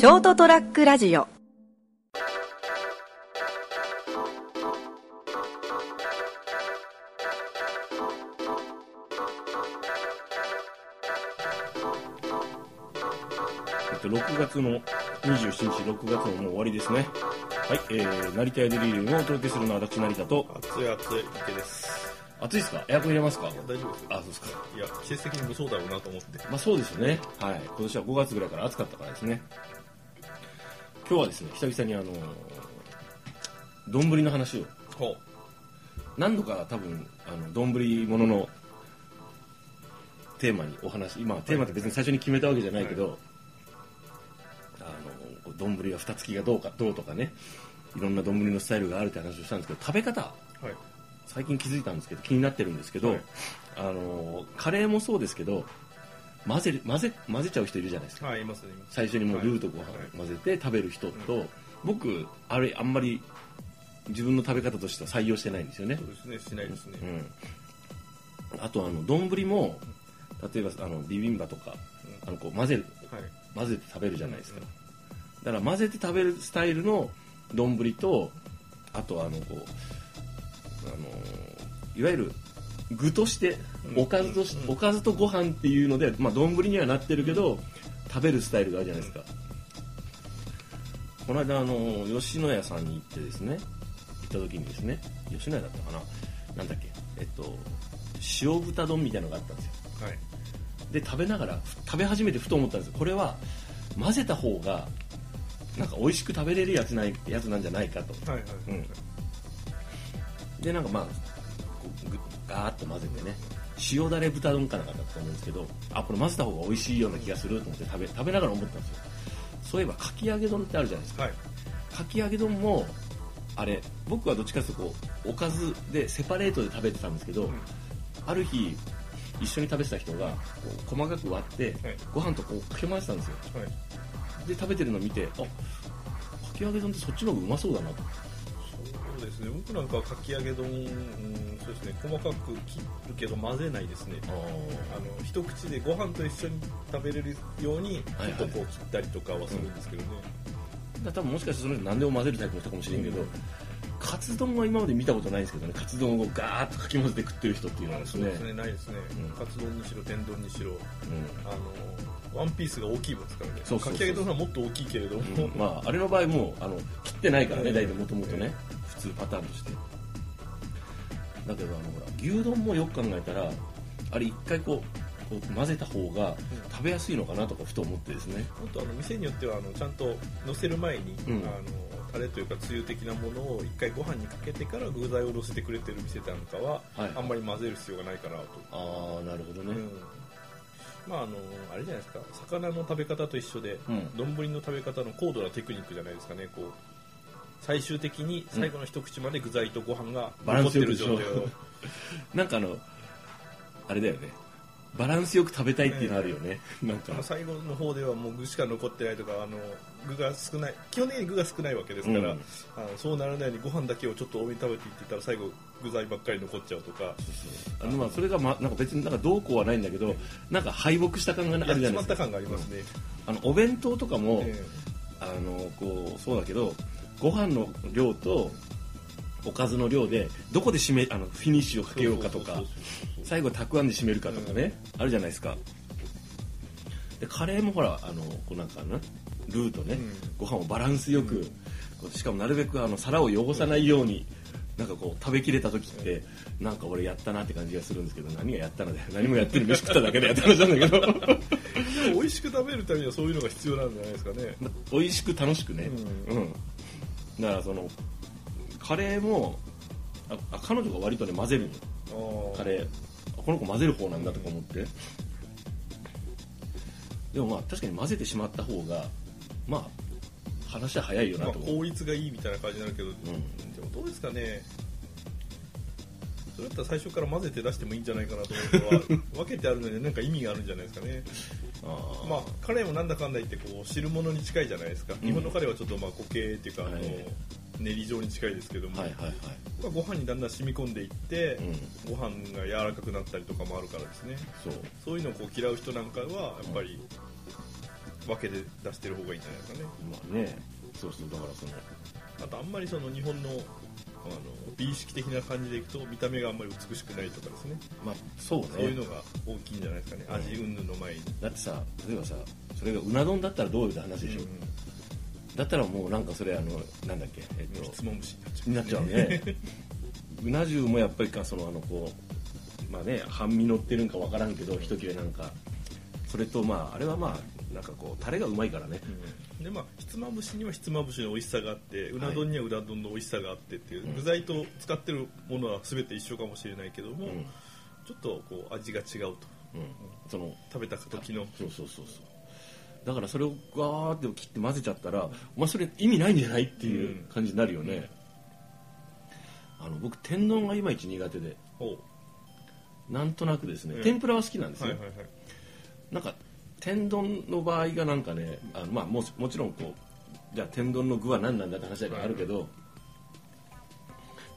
ショートトラックラジオえっと、6月の27日、6月ももう終わりですね。はい、えー、成田屋デリリウムをお届けするのは私、成田と、暑い暑い池です暑いですか？エアコン入れますか？いや大丈夫ですよあ、そうですか。いや季節的にもそうだろうなと思ってまあそうですよね。はい。今年は5月ぐらいから暑かったからですね。今日はですね、久々にあのー、丼の話を、ほ何度か多分、あの、丼物のテーマにお話、今、テーマって別に最初に決めたわけじゃないけど、あの、丼は蓋付きがどうか、どうとかね、いろんな丼のスタイルがあるって話をしたんですけど、食べ方、うはい。最近気づいたんですけど気になってるんですけど、はい。あのカレーもそうですけど混ぜる混ぜ混ぜちゃう人いるじゃないですか。はいいます最初にもうルーとご飯はい混ぜて食べる人と、僕あれあんまり自分の食べ方としては採用してないんですよね。そう、ですねしないですね、うん、あとあの丼も例えばあのビビンバとかあのこう混ぜるはい。混ぜて食べるじゃないですか、だから混ぜて食べるスタイルの丼とあとあのこうあのいわゆる具としてうん。おかずとし、うん。おかずとご飯っていうのでまあ丼にはなってるけど食べるスタイルがあるじゃないですか、この間あの吉野家さんに行ってですね行った時にですね吉野家だったかななんだっけえっと塩豚丼みたいなのがあったんですよ。はい。で食べながら食べ始めてふと思ったんですよ。これは混ぜた方がなんか美味しく食べれるやつないやつなんじゃないかと。はいはい。うん。でなんかまあガーッと混ぜてね。塩だれ豚丼かなんかだったと思うんですけどあこれ混ぜた方が美味しいような気がすると思って食べ食べながら思ったんですよ。そういえばかき揚げ丼ってあるじゃないですか。はい。かき揚げ丼もあれ僕はどっちかというとこうおかずでセパレートで食べてたんですけど、うん。ある日一緒に食べてた人がこう細かく割って、はい。ご飯とこうかけ回してたんですよ。はい。で食べてるのを見てあかき揚げ丼ってそっちの方がうまそうだなとそうですね僕なんかはかき揚げ丼、うん、そうですね細かく切るけど混ぜないですね。ああの一口でご飯と一緒に食べれるようにちはいはい。ょっとこう切ったりとかはするんですけどね、だ多分もしかしてその人何でも混ぜるタイプの人かもしれんけど、カツ丼は今まで見たことないんですけどね。カツ丼をガーッとかき混ぜて食ってる人っていうのはですね。そうですねないですね、うん。カツ丼にしろ天丼にしろ。うあのワンピースが大きいもんですからね。そうそうそうかき揚げ丼はもっと大きいけれども、んうん。まああれの場合もうあの切ってないからね大体もともとね。普通パターンとして。だけどあのほら牛丼もよく考えたらあれ一回こうこう混ぜた方が食べやすいのかなとかふと思ってですね。もっとあの店によってはあのちゃんと乗せる前に、うん。あのタレというかつゆ的なものを一回ご飯にかけてから具材を乗せてくれてる店なんかは、はいあんまり混ぜる必要がないかなと、ああなるほどね、うん。まああのあれじゃないですか。魚の食べ方と一緒でうん。丼、の食べ方の高度なテクニックじゃないですかね。こう最終的に最後の一口まで具材とご飯が残ってる状態を。なんかあのあれだよね。バランスよく食べたいっていうのあるよね、なんか。まあ最後の方ではもう具しか残ってないとかあの具が少ない基本的に具が少ないわけですから、うん。あのそうならないようにご飯だけをちょっと多めに食べていってたら最後具材ばっかり残っちゃうとか。あのまあそれが、ま、なんか別になんかどうこうはないんだけどなんか敗北した感があやるじゃないですか。まった感がありますね、あのお弁当とかも、え。あのこうそうだけどご飯の量とおかずの量でどこで締めあのフィニッシュをかえけようかとか最後たくあんで締めるかとかね、あるじゃないですか。でカレーもほらあのこうなんかなルーとね、うん。ご飯をバランスよく、しかもなるべくあの皿を汚さないように、なんかこう食べきれた時って、なんか俺やったなって感じがするんですけど何がやったので何もやってる飯食っただけでやった話なんだけど。でも美味しく食べるためにはそういうのが必要なんじゃないですかね。美味しく楽しくね、ううんだからそのカレーもああ彼女が割とね混ぜるのあカレー。あこの子混ぜる方なんだとか思って。でもまあ確かに混ぜてしまった方がまあ話は早いよなまあ、と思う、効率がいいみたいな感じになるけど、ん。でもどうですかねそれだったら最初から混ぜて出してもいいんじゃないかなと思うのは分けてあるのになんか意味があるんじゃないですかね。あー。まあカレーもなんだかんだ言ってこう汁物に近いじゃないですか、うん。日本のカレーはちょっとまあ固形っていうか、あのはい練り状に近いですけども、はいはいはい。まあご飯にだんだん染み込んでいって、うん。ご飯が柔らかくなったりとかもあるからですね。そう。そういうのをこう嫌う人なんかはやっぱり分けて出してる方がいいんじゃないですかね。まあね。そうそうだからそのあとあんまりその日本のあの美意識的な感じでいくと見た目があんまり美しくないとかですね。まあそうね。そういうのが大きいんじゃないですかね、うん味云々の前に、だってさ例えばさそれがうな丼だったらどういう話でしょ、だったらもうなんかそれあのなんだっけ？えっうん、と質問虫になっちゃうね。うな重もやっぱりかそのあのこうまあね半身乗ってるんかわからんけど一切れなんか。それとまああれはまあなんかこうタレがうまいからねでまあひつまぶしにはひつまぶしの美味しさがあってうな丼にはうな丼の美味しさがあってっていう、うん具材と使ってるものは全て一緒かもしれないけども、うん、ちょっとこう味が違うと。うん、その食べた時の。そうそうそうそう。だからそれをガーって切って混ぜちゃったらお前それ意味ないんじゃないっていう感じになるよね、あの僕天丼がいまいち苦手で。なんとなくですね、ええ。天ぷらは好きなんですよ、はいはいはい。なんか天丼の場合がなんかねあの、まあ、もちもちろんこうじゃあ天丼の具は何なんだって話があるけど、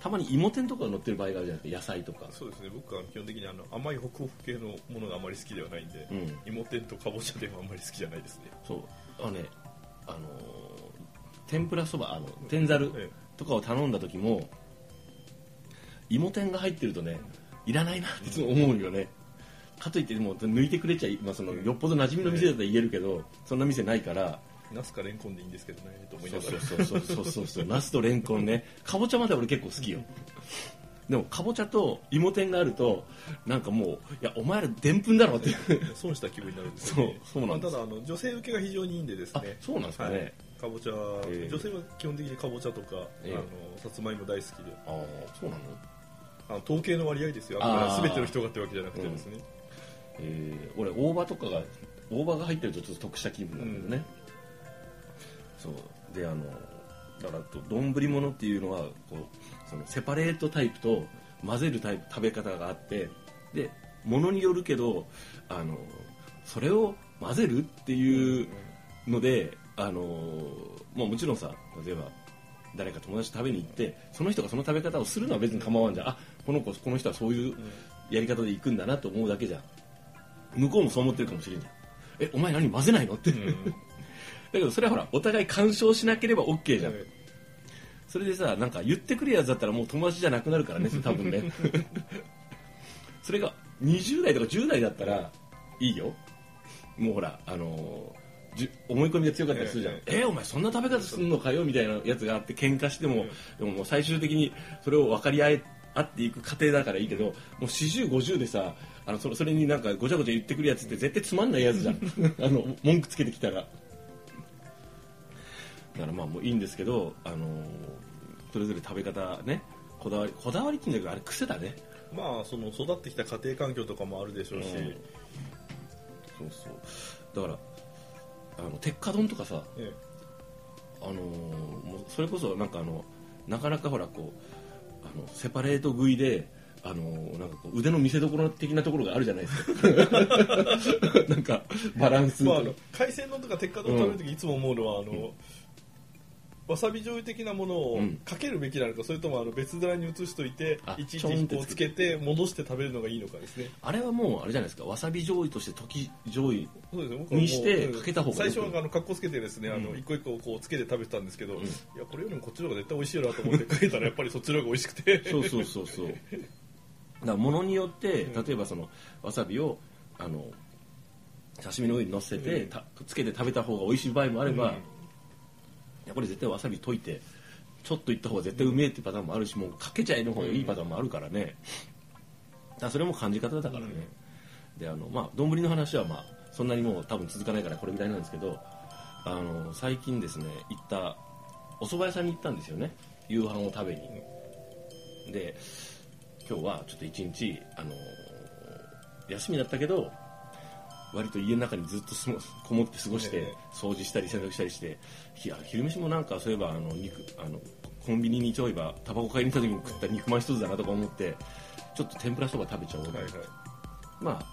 たまに芋天とかが乗ってる場合があるじゃないですか野菜とか。そうですね。僕は基本的にあの甘いホクホク系のものがあまり好きではないんで、うん。芋天とかぼちゃ天はあんまり好きじゃないですね。そう。あのねあのー天ぷらそばあの天ざるえとかを頼んだ時も芋天が入ってるとねいらないなっていつも思うよねかといってもう抜いてくれちゃい、まあ、そのよっぽど馴染みの店だったら言えるけどそんな店ないから。えナスかレンコンでいいんですけどねと思いながら。そうそうそうそうそうナスとレンコンねかぼちゃまで俺結構好きよでもかぼちゃと芋天があるとなんかもういやお前らでんぷんだろって損した気分になるんですよねそうそうなんですまあ、ただあの女性受けが非常にいいんでですあねそうなんですかね、はいかぼちゃ、ええ女性は基本的にかぼちゃとか、ええあのさつまいも大好きでああそうなのあの統計の割合ですよあーあ全ての人がってわけじゃなくてですね、えー俺大葉とかが大葉が入ってるとちょっと得した気分なんだよね、そう。であのだからと丼物っていうのはこうそのセパレートタイプと混ぜるタイプ食べ方があってでものによるけどあのそれを混ぜるっていうので、あのまあ、もちろんさ例えば誰か友達と食べに行ってその人がその食べ方をするのは別に構わんじゃん。あこの子この人はそういうやり方で行くんだなと思うだけじゃん向こうもそう思ってるかもしれんじゃん。えお前何混ぜないのって、うん。う んだけどそれはほらお互い干渉しなければ OK じゃん、えそれでさなんか言ってくるやつだったらもう友達じゃなくなるからね多分ね。それが20代とか10代だったらいいよ。もうほらあのーじゅ思い込みが強かったりするじゃん、ええお前そんな食べ方すんのかよみたいなやつがあって喧嘩しても、でももう最終的にそれを分かり合え合っていく過程だからいいけどもう4050でさあのそれそれになんかごちゃごちゃ言ってくるやつって絶対つまんないやつじゃん。あの文句つけてきたら。だからまあもういいんですけど、あのーそれぞれ食べ方ねこだわりこだわりっていうんだけどあれ癖だね。えまあその育ってきた家庭環境とかもあるでしょうし、うん。そうそう。だからあの鉄火丼とかさえあのーもうそれこそなんかあのなかなかほらこうあのセパレート食いであのーなんかこう腕の見せ所的なところがあるじゃないですか。なんかバランスえまあ、あの海鮮丼とか鉄火丼食べるときいつも思うのは、あのわさび醤油的なものをうん。かけるべきなのか、それともあの別皿に移しといてあいちいちこうつけて戻して食べるのがいいのかですね。あれはもうあれじゃないですか。わさび醤油として溶き醤油にしてうん。かけた方がいい最初はあの格好つけてですねあのうん。一個一個こうつけて食べてたんですけど、ん。いやこれよりもこっちの方が絶対美味しいよなと思ってかけたらやっぱりそっちの方が美味しくて。そうそうそうそう。だからものによってうん。例えばそのわさびをあの刺身の上に乗せて、うん。たつけて食べた方が美味しい場合もあれば、やこれ絶対わさび溶いてちょっといった方が絶対うめえってパターンもあるしもうかけちゃえの方がいいパターンもあるからね、だからそれも感じ方だからね、であのまあ丼の話はまあそんなにもう多分続かないからこれぐらいなんですけどあの最近ですね行ったお蕎麦屋さんに行ったんですよね。夕飯を食べに、で今日はちょっと一日あの休みだったけど割と家の中にずっとこもって過ごして、ええ。掃除したり洗濯したりしていや昼飯もなんかそういえばあの肉あのコンビニにちょいばタバコ買いに行った時に食った肉まん一つだなとか思ってちょっと天ぷらそば食べちゃおうと、はいはい。まあ。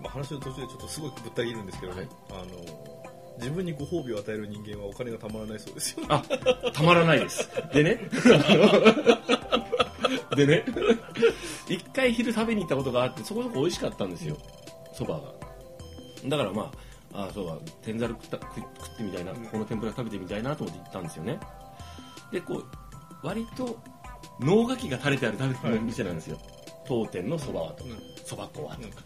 まあ、話の途中でちょっとすごいぶった切るんですけど、はい。あの自分にご褒美を与える人間はお金がたまらないそうですよ。あたまらないです。でね。でね。一回昼食べに行ったことがあってそこそこ美味しかったんですよ。そばがだからまああそうだ天ざる食った食食ってみたいな、うん。この天ぷら食べてみたいなと思って行ったんですよね。でこう割と能書きが垂れてある食べはい。店なんですよ、当店のそばはとかうん。そば粉はとか、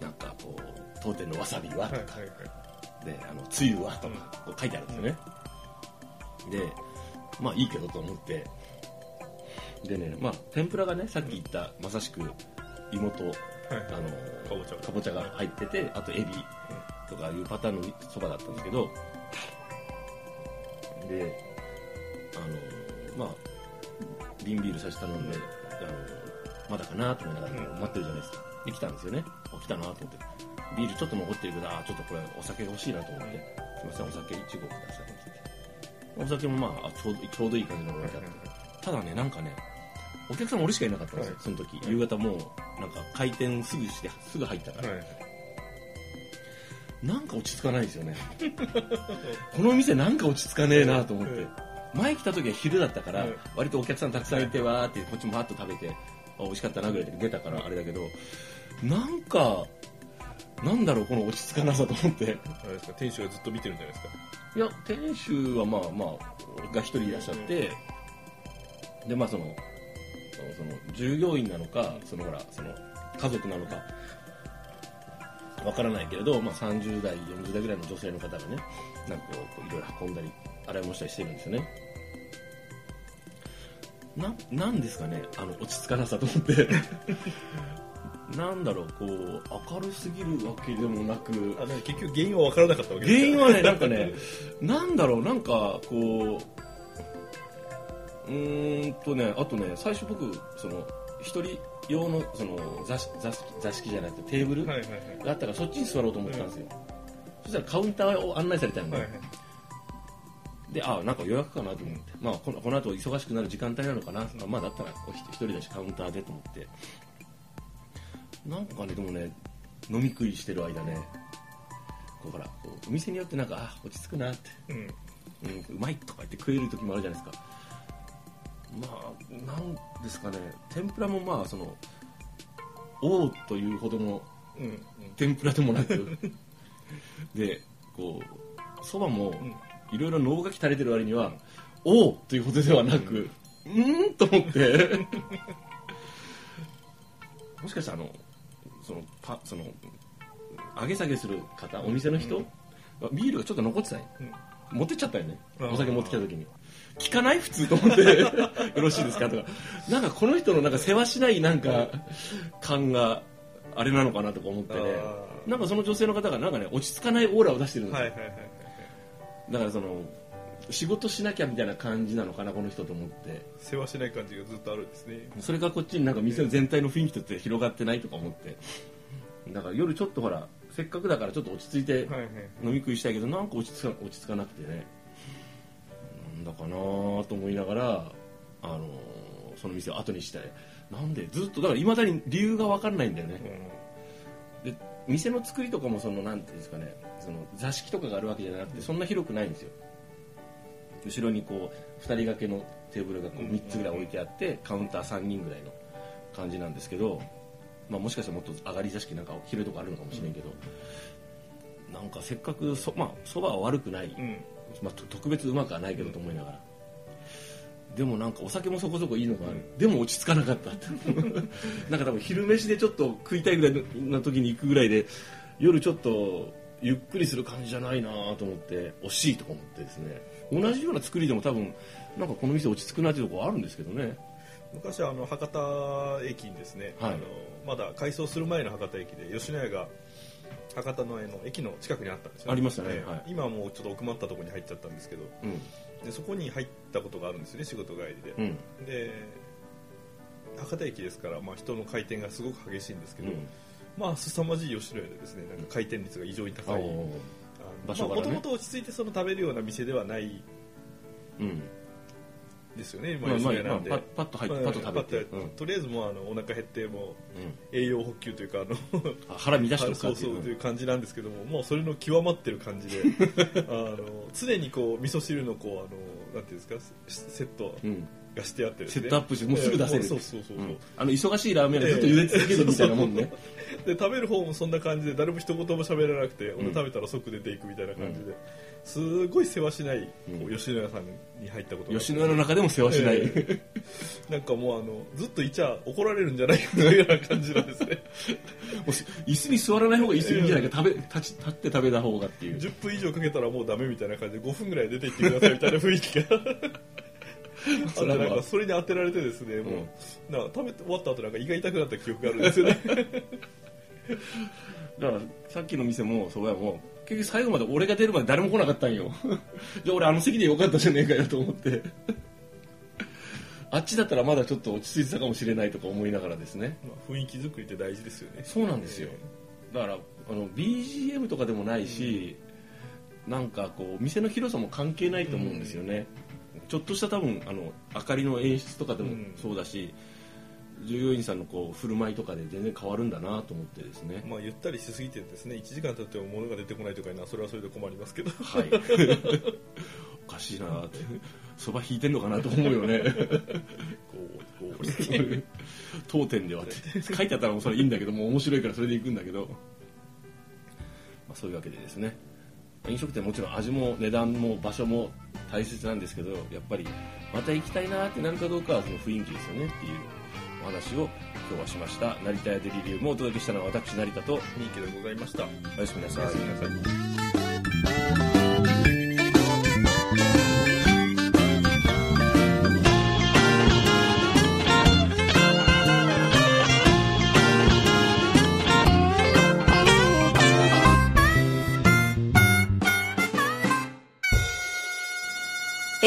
なんかこう当店のわさびはとか、であのつゆはとかこう書いてあるんですよね、でまあいいけどと思って。でねまあ天ぷらがねさっき言ったまさしく芋とはいあはい。のかぼちゃかぼちゃが入っててあとエビ。とかいうパターンのそばだったんですけど。であのまあ瓶ビールさせて頼んで、あのまだかなと思いながらうん。待ってるじゃないですか。で来たんですよね。あ来たなと思って。ビールちょっと残ってるけどあちょっとこれお酒が欲しいなと思って。すいませんお酒1合くださいお酒もまああちょうどちょうどいい感じの置いてあって。ただねなんかねお客さん俺しかいなかったんですよ、はい。その時。夕方もうなんか開店すぐしてすぐ入ったから、はい。なんか落ち着かないですよね。この店なんか落ち着かねえなと思って、前来た時は昼だったから、はい。割とお客さんたくさんいてわーってこっちもバーッと食べてあ美味しかったなぐらいで出たからあれだけど。なんかなんだろうこの落ち着かなさと思って。あれですか店主がずっと見てるんじゃないですか？いや店主はまあまあが一人いらっしゃって、でまあそのその従業員なのかそのほらその家族なのかわからないけれど、まあ、30代40代ぐらいの女性の方がねなんかこういろいろ運んだり洗い物したりしてるんですよね。ななんですかねあの落ち着かなさと思って。なんだろうこう明るすぎるわけでもなく。あ結局原因は分からなかったわけですか。原因はねなんかね なんだろうなんかこううーんとねあとね最初僕その一人用のその座敷座敷座敷じゃなくてテーブルがあったからそっちに座ろうと思ってたんですよ、そしたらカウンターを案内されたんで、はいはい。であなんか予約かなと思って、まあ、このこの後忙しくなる時間帯なのかな、まあ、だったら一人だしカウンターでと思って。なんかねでもね飲み食いしてる間ね。こうほらこうお店によってなんかあ落ち着くなって、うん。うん、うまいとか言って食える時もあるじゃないですかまあなんですかね。天ぷらもまあそのおうというほどのうんうん。天ぷらでもなく でこうそばもん。いろいろ能書き垂れてる割にはおうということではなくうーんと思って。もしかしたらあのそのパその上げ下げする方お店の人、ビールがちょっと残ってたね、持ってっちゃったよね。お酒持ってきた時に。聞かない？普通と思って。よろしいですか？とか。なんかこの人のなんか世話しないなんか感があれなのかなとか思ってね。なんかその女性の方がなんかね落ち着かないオーラを出してるんですよ、だからその仕事しなきゃみたいな感じなのかなこの人と思って。世話しない感じがずっとあるんですね。それがこっちになんか店全体の雰囲気として広がってないとか思ってだから夜ちょっとほらせっかくだからちょっと落ち着いて飲み食いしたいけどなんか落ち着か落ち着かなくてね。なんだかなと思いながらあのその店を後にしたいなんでずっとだからいまだに理由が分かんないんだよね。で店の作りとかもそのなんていうんですかね。その座敷とかがあるわけじゃなくてそんな広くないんですよ。後ろにこう2人掛けのテーブルがこう3つぐらい置いてあってカウンター3人ぐらいの感じなんですけど、まあ、もしかしたらもっと上がり座敷なんか広いとこあるのかもしれんけど、なんかせっかくそまあそばは悪くない、うん。まあ、と特別うまくはないけどと思いながら、でもなんかお酒もそこそこいいのがある、でも落ち着かなかった。っ てなんか多分昼飯でちょっと食いたいぐらいの時に行くぐらいで夜ちょっとゆっくりする感じじゃないなと思って惜しいとか思ってですね。同じような作りでも多分なんかこの店落ち着くなっていうところあるんですけどね昔はあの博多駅にですね、はい。あのまだ改装する前の博多駅で吉野家が博多のあの駅の近くにあったんですよ、ありましたね。はい。今はもうちょっと奥まったところに入っちゃったんですけどうん。でそこに入ったことがあるんですよね仕事帰りで、うん。で博多駅ですから、まあ、人の回転がすごく激しいんですけど、うん。まあ凄まじい吉野家でですねなんか回転率が異常に高い。お場所もともと落ち着いてその食べるような店ではないうんですよね、まあまあ吉野家なんで、まあと入ってまあパッと食べて。とりあえずもうあのお腹減ってもううん。栄養補給というかあのあ腹乱してる そうそうという感じなんですけどももうそれの極まってる感じで あの常にこう味噌汁のこうあのなんていうんですかセセット。うんがしてあってね。セットアップしてもうすぐ出せる。そうそうそうそう、うん。あの忙しいラーメン屋でずっと茹で続けるみたいなもんね、で食べる方もそんな感じで誰も一言も喋らなくて、ん。俺食べたら即出ていくみたいな感じで、すごい世話しない、こううん。吉野家さんに入ったことが。吉野家の中でも世話しない、えなんかもうあのずっといちゃ怒られるんじゃないかというような感じなんですね。椅子に座らない方がいいいいんじゃないか。食べ立ち立って食べた方がっていう。10分以上かけたらもうダメみたいな感じで5分ぐらい出て行ってくださいみたいな雰囲気が あなんかそれに当てられてですね、もうなんか食べて終わった後なんか胃が痛くなった記憶があるんですよね。だからさっきの店もそうやもう結局最後まで俺が出るまで誰も来なかったんよ。じゃあ俺あの席でよかったじゃねえかよと思って。あっちだったらまだちょっと落ち着いてたかもしれないとか思いながらですね。まあ雰囲気作りって大事ですよね。そうなんですよ。だからあの BGM とかでもないし、なんかこう店の広さも関係ないと思うんですよね、ちょっとした多分あの明かりの演出とかでもうん。そうだし、従業員さんのこう振る舞いとかで全然変わるんだなと思ってですね、まあゆったりしすぎてですね1時間経っても物が出てこないとかいうのはそれはそれで困りますけど。はい。おかしいなって。そば引いてんのかなと思うよね。こうこう。当店ではって。書いてあったらもうそれいいんだけどもう面白いからそれで行くんだけど、まあ、そういうわけでですね。飲食店もちろん味も値段も場所も大切なんですけどやっぱりまた行きたいなってなるかどうかはその雰囲気ですよねっていうお話を今日はしました。成田屋デリリウムをお届けしたのは私成田とニーケでございました。おやすみなさい。おやすみなさい